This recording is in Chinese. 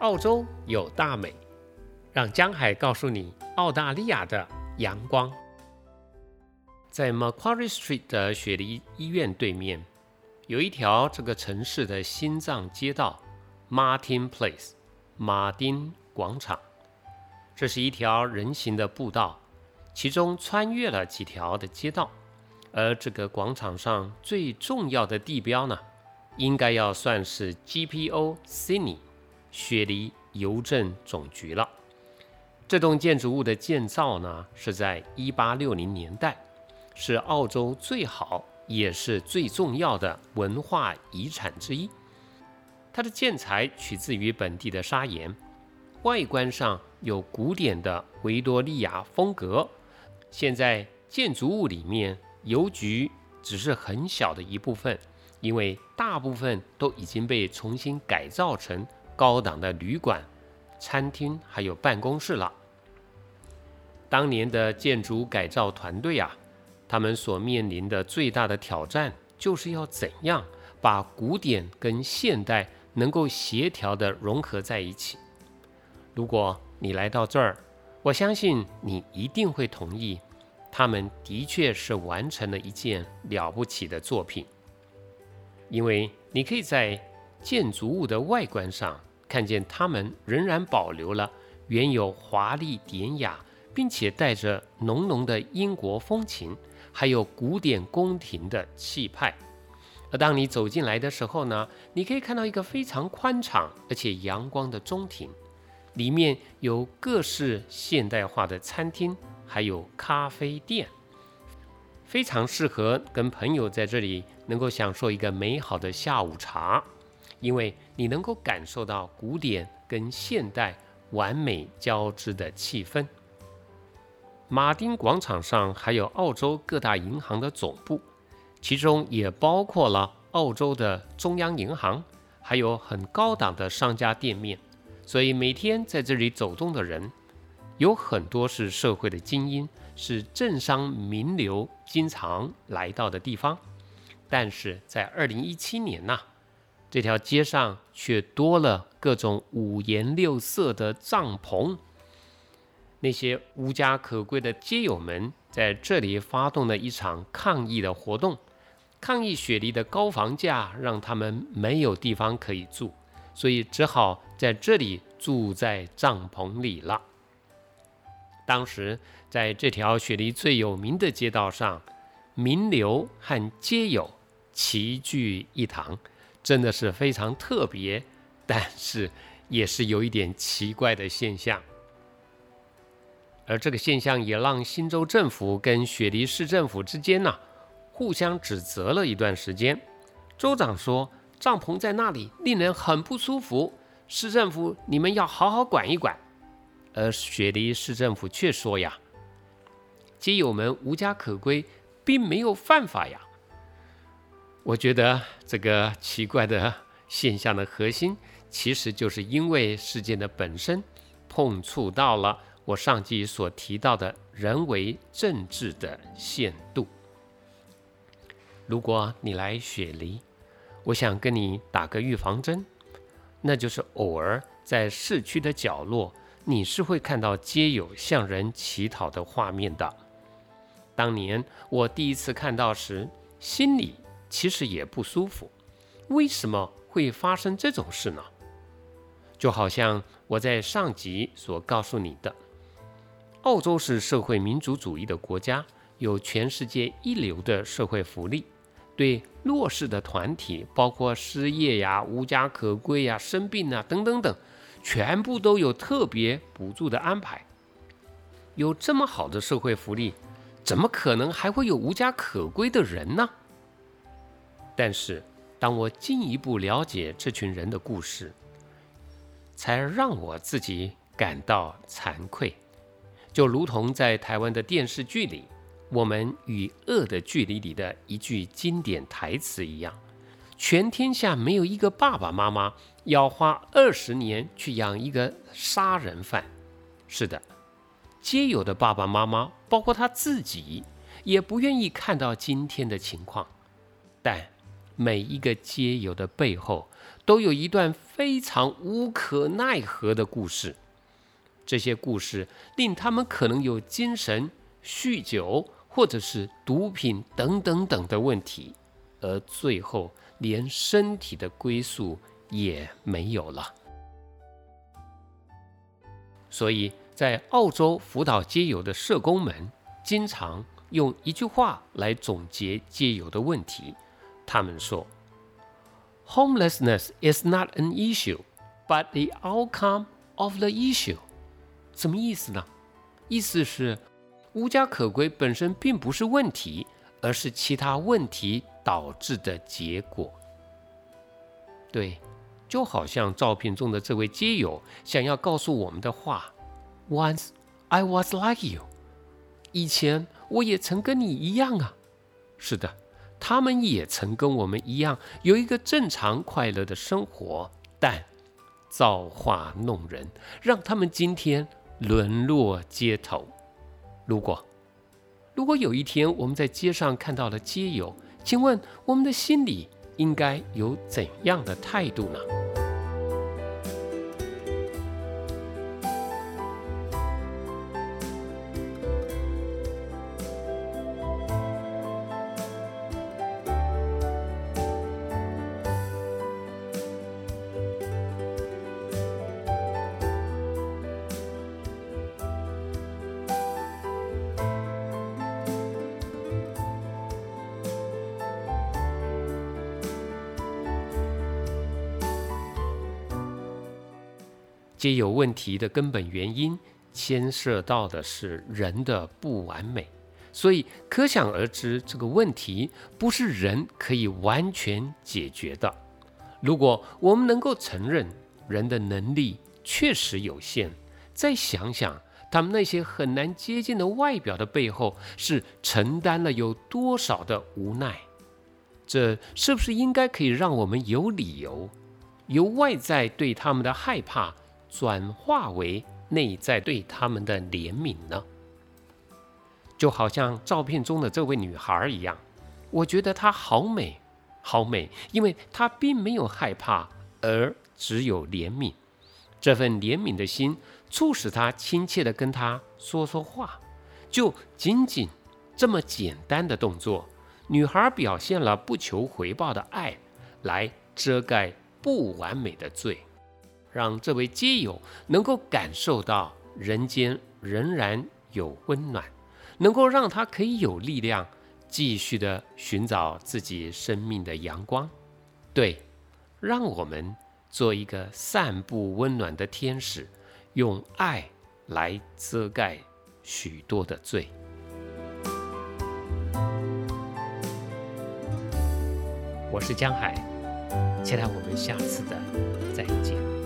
澳洲有大美，让江海告诉你澳大利亚的阳光。在 Macquarie Street 的雪梨医院对面，有一条这个城市的心脏街道 ——Martin Place（ 马丁广场）。这是一条人行的步道，其中穿越了几条的街道。而这个广场上最重要的地标呢，应该要算是 GPO Sydney 雪梨邮政总局了。这栋建筑物的建造呢，是在1860年代，是澳洲最好也是最重要的文化遗产之一。它的建材取自于本地的砂岩，外观上有古典的维多利亚风格。现在建筑物里面。邮局只是很小的一部分，因为大部分都已经被重新改造成高档的旅馆、餐厅还有办公室了。当年的建筑改造团队啊，他们所面临的最大的挑战，就是要怎样把古典跟现代能够协调的融合在一起。如果你来到这儿，我相信你一定会同意。他们的确是完成了一件了不起的作品，因为你可以在建筑物的外观上看见，他们仍然保留了原有华丽典雅，并且带着浓浓的英国风情，还有古典宫廷的气派。而当你走进来的时候呢，你可以看到一个非常宽敞而且阳光的中庭，里面有各式现代化的餐厅。还有咖啡店，非常适合跟朋友在这里能够享受一个美好的下午茶，因为你能够感受到古典跟现代完美交织的气氛。马丁广场上还有澳洲各大银行的总部，其中也包括了澳洲的中央银行，还有很高档的商家店面，所以每天在这里走动的人。有很多是社会的精英，是政商名流经常来到的地方，但是在二零一七年呐，这条街上却多了各种五颜六色的帐篷。那些无家可归的街友们在这里发动了一场抗议的活动，抗议雪梨的高房价让他们没有地方可以住，所以只好在这里住在帐篷里了。当时在这条雪梨最有名的街道上，名流和街友齐聚一堂，真的是非常特别，但是也是有一点奇怪的现象。而这个现象也让新州政府跟雪梨市政府之间呢，互相指责了一段时间。州长说帐篷在那里令人很不舒服，市政府你们要好好管一管。而雪梨市政府却说呀：“街友们无家可归，并没有犯法呀。”我觉得这个奇怪的现象的核心，其实就是因为事件的本身碰触到了我上集所提到的人为政治的限度。如果你来雪梨，我想跟你打个预防针，那就是偶尔在市区的角落。你是会看到街友向人乞讨的画面的。当年我第一次看到时，心里其实也不舒服。为什么会发生这种事呢？就好像我在上集所告诉你的，澳洲是社会民主主义的国家，有全世界一流的社会福利，对弱势的团体，包括失业呀、无家可归呀、生病啊等等等。全部都有特别补助的安排，有这么好的社会福利，怎么可能还会有无家可归的人呢？但是，当我进一步了解这群人的故事，才让我自己感到惭愧。就如同在台湾的电视剧里，《我们与恶的距离》里的一句经典台词一样。全天下没有一个爸爸妈妈要花二十年去养一个杀人犯。是的，皆有的爸爸妈妈，包括他自己，也不愿意看到今天的情况。但每一个街友的背后，都有一段非常无可奈何的故事。这些故事令他们可能有精神、酗酒或者是毒品等等等的问题，而最后连身体的归宿也没有了。所以在澳洲辅导街友的社工们，经常用一句话来总结街友的问题。他们说：“Homelessness is not an issue, but the outcome of the issue。”什么意思呢？意思是无家可归本身并不是问题，而是其他问题导致的结果。对。就好像照片中的这位街友想要告诉我们的话：“Once I was like you。”以前我也曾跟你一样啊。是的，他们也曾跟我们一样有一个正常快乐的生活，但造化弄人，让他们今天沦落街头。如果如果有一天我们在街上看到了街友，请问我们的心里应该有怎样的态度呢？皆有问题的根本原因，牵涉到的是人的不完美，所以可想而知，这个问题不是人可以完全解决的。如果我们能够承认人的能力确实有限，再想想他们那些很难接近的外表的背后，是承担了有多少的无奈，这是不是应该可以让我们有理由，由外在对他们的害怕？转化为内在对他们的怜悯呢？就好像照片中的这位女孩一样，我觉得她好美，好美，因为她并没有害怕，而只有怜悯。这份怜悯的心促使她亲切地跟她说说话。就仅仅这么简单的动作，女孩表现了不求回报的爱，来遮盖不完美的罪。让这位街友能够感受到人间仍然有温暖，能够让他可以有力量继续的寻找自己生命的阳光。对，让我们做一个散布温暖的天使，用爱来遮盖许多的罪。我是江海，期待我们下次的再见。